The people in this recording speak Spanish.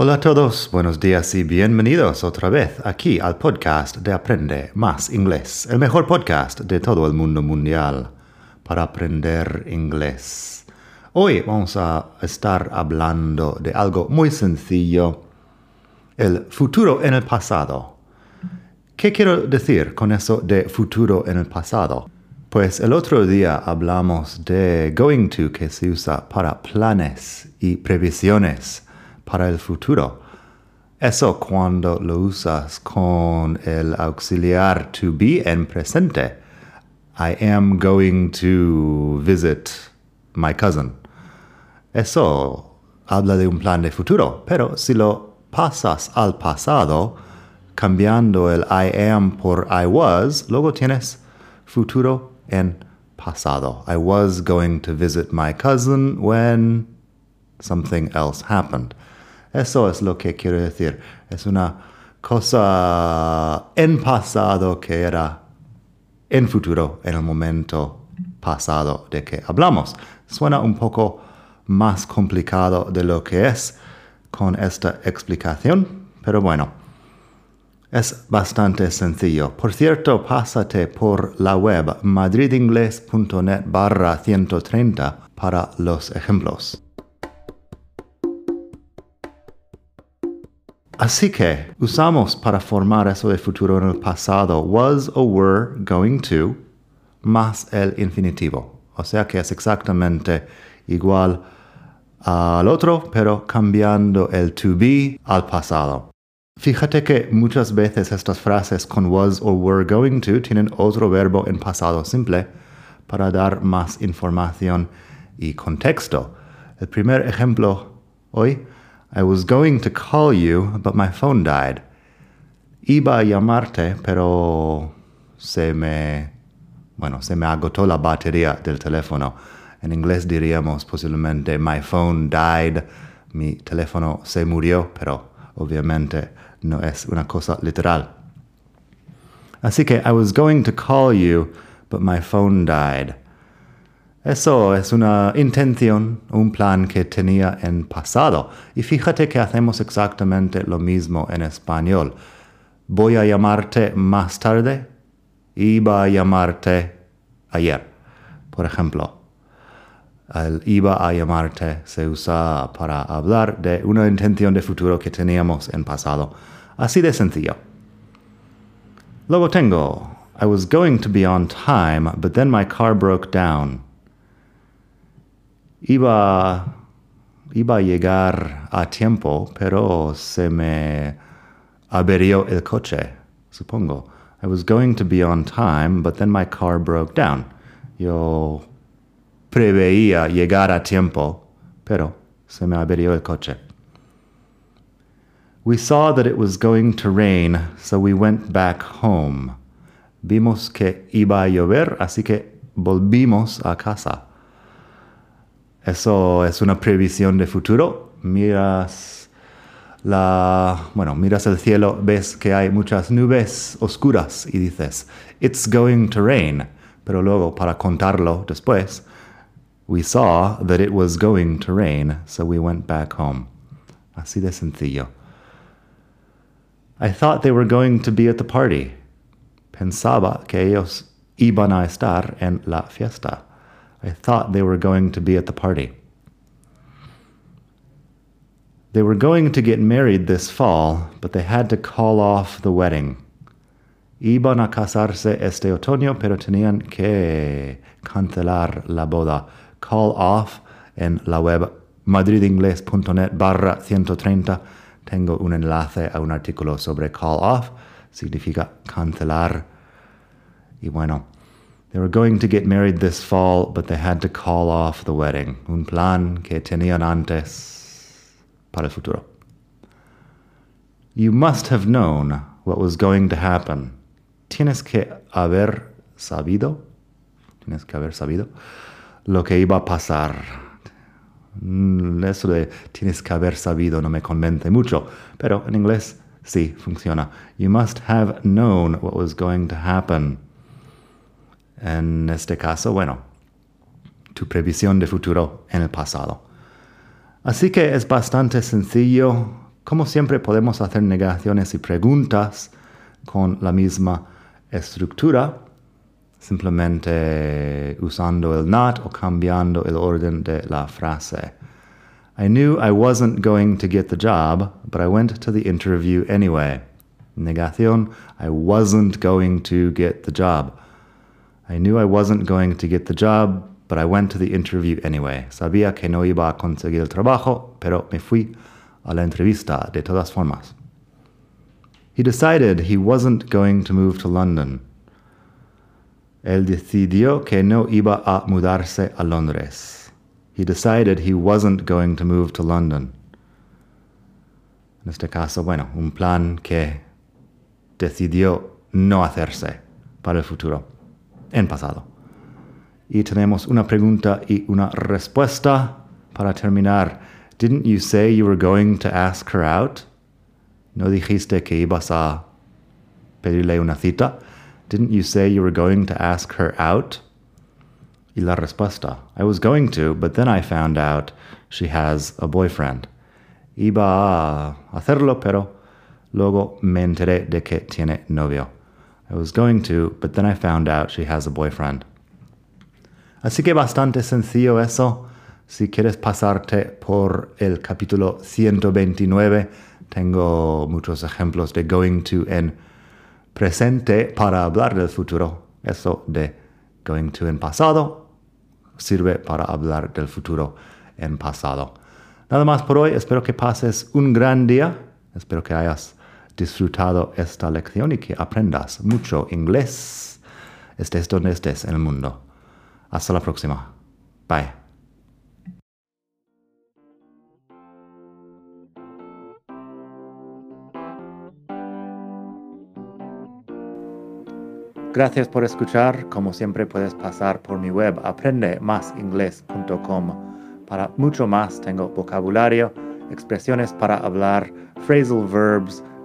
Hola a todos, buenos días y bienvenidos otra vez aquí al podcast de Aprende Más Inglés, el mejor podcast de todo el mundo mundial para aprender inglés. Hoy vamos a estar hablando de algo muy sencillo, el futuro en el pasado. ¿Qué quiero decir con eso de futuro en el pasado? Pues el otro día hablamos de going to que se usa para planes y previsiones para el futuro. Eso cuando lo usas con el auxiliar to be en presente. I am going to visit my cousin. Eso habla de un plan de futuro, pero si lo pasas al pasado, cambiando el I am por I was, luego tienes futuro en pasado. I was going to visit my cousin when something else happened. Eso es lo que quiero decir. Es una cosa en pasado que era en futuro, en el momento pasado de que hablamos. Suena un poco más complicado de lo que es con esta explicación, pero bueno, es bastante sencillo. Por cierto, pásate por la web madridingles.net barra 130 para los ejemplos. Así que usamos para formar eso de futuro en el pasado was o were going to más el infinitivo. O sea que es exactamente igual al otro, pero cambiando el to be al pasado. Fíjate que muchas veces estas frases con was o were going to tienen otro verbo en pasado simple para dar más información y contexto. El primer ejemplo hoy I was going to call you, but my phone died. Iba a llamarte, pero se me, bueno, se me agotó la batería del teléfono. En inglés diríamos posiblemente my phone died, mi teléfono se murió, pero obviamente no es una cosa literal. Así que I was going to call you, but my phone died. Eso es una intención, un plan que tenía en pasado. Y fíjate que hacemos exactamente lo mismo en español. Voy a llamarte más tarde. Iba a llamarte ayer. Por ejemplo, el iba a llamarte se usa para hablar de una intención de futuro que teníamos en pasado. Así de sencillo. Luego tengo, I was going to be on time, but then my car broke down iba, iba a llegar a tiempo, pero se me averió el coche, supongo. I was going to be on time, but then my car broke down. Yo preveía llegar a tiempo, pero se me averió el coche. We saw that it was going to rain, so we went back home. Vimos que iba a llover, así que volvimos a casa. Eso es una previsión de futuro. Miras la, bueno, miras el cielo, ves que hay muchas nubes oscuras y dices, it's going to rain. Pero luego, para contarlo después, we saw that it was going to rain, so we went back home. Así de sencillo. I thought they were going to be at the party. Pensaba que ellos iban a estar en la fiesta. I thought they were going to be at the party. They were going to get married this fall, but they had to call off the wedding. Iban a casarse este otoño, pero tenían que cancelar la boda. Call off en la web madridingles.net barra 130 tengo un enlace a un artículo sobre call off, significa cancelar. Y bueno, they were going to get married this fall, but they had to call off the wedding. Un plan que tenían antes para el futuro. You must have known what was going to happen. Tienes que haber sabido, tienes que haber sabido lo que iba a pasar. Mm, eso de tienes que haber sabido no me convence mucho, pero en inglés sí funciona. You must have known what was going to happen. En este caso, bueno, tu previsión de futuro en el pasado. Así que es bastante sencillo. Como siempre podemos hacer negaciones y preguntas con la misma estructura, simplemente usando el not o cambiando el orden de la frase. I knew I wasn't going to get the job, but I went to the interview anyway. Negación, I wasn't going to get the job. I knew I wasn't going to get the job, but I went to the interview anyway. Sabía que no iba a conseguir el trabajo, pero me fui a la entrevista de todas formas. He decided he wasn't going to move to London. Él decidió que no iba a mudarse a Londres. He decided he wasn't going to move to London. En este caso, bueno, un plan que decidió no hacerse para el futuro, en pasado. Y tenemos una pregunta y una respuesta para terminar. Didn't you say you were going to ask her out? ¿No dijiste que ibas a pedirle una cita? Didn't you say you were going to ask her out? Y la respuesta. I was going to, but then I found out she has a boyfriend. Iba a hacerlo, pero luego me enteré de que tiene novio. I was going to, but then I found out she has a boyfriend. Así que bastante sencillo eso. Si quieres pasarte por el capítulo 129, tengo muchos ejemplos de going to en presente para hablar del futuro. Eso de going to en pasado sirve para hablar del futuro en pasado. Nada más por hoy. Espero que pases un gran día. Espero que hayas disfrutado esta lección y que aprendas mucho inglés. Estés donde estés en el mundo. Hasta la próxima. Bye. Gracias por escuchar. Como siempre puedes pasar por mi web aprendemasingles.com. Para mucho más tengo vocabulario, expresiones para hablar, phrasal verbs,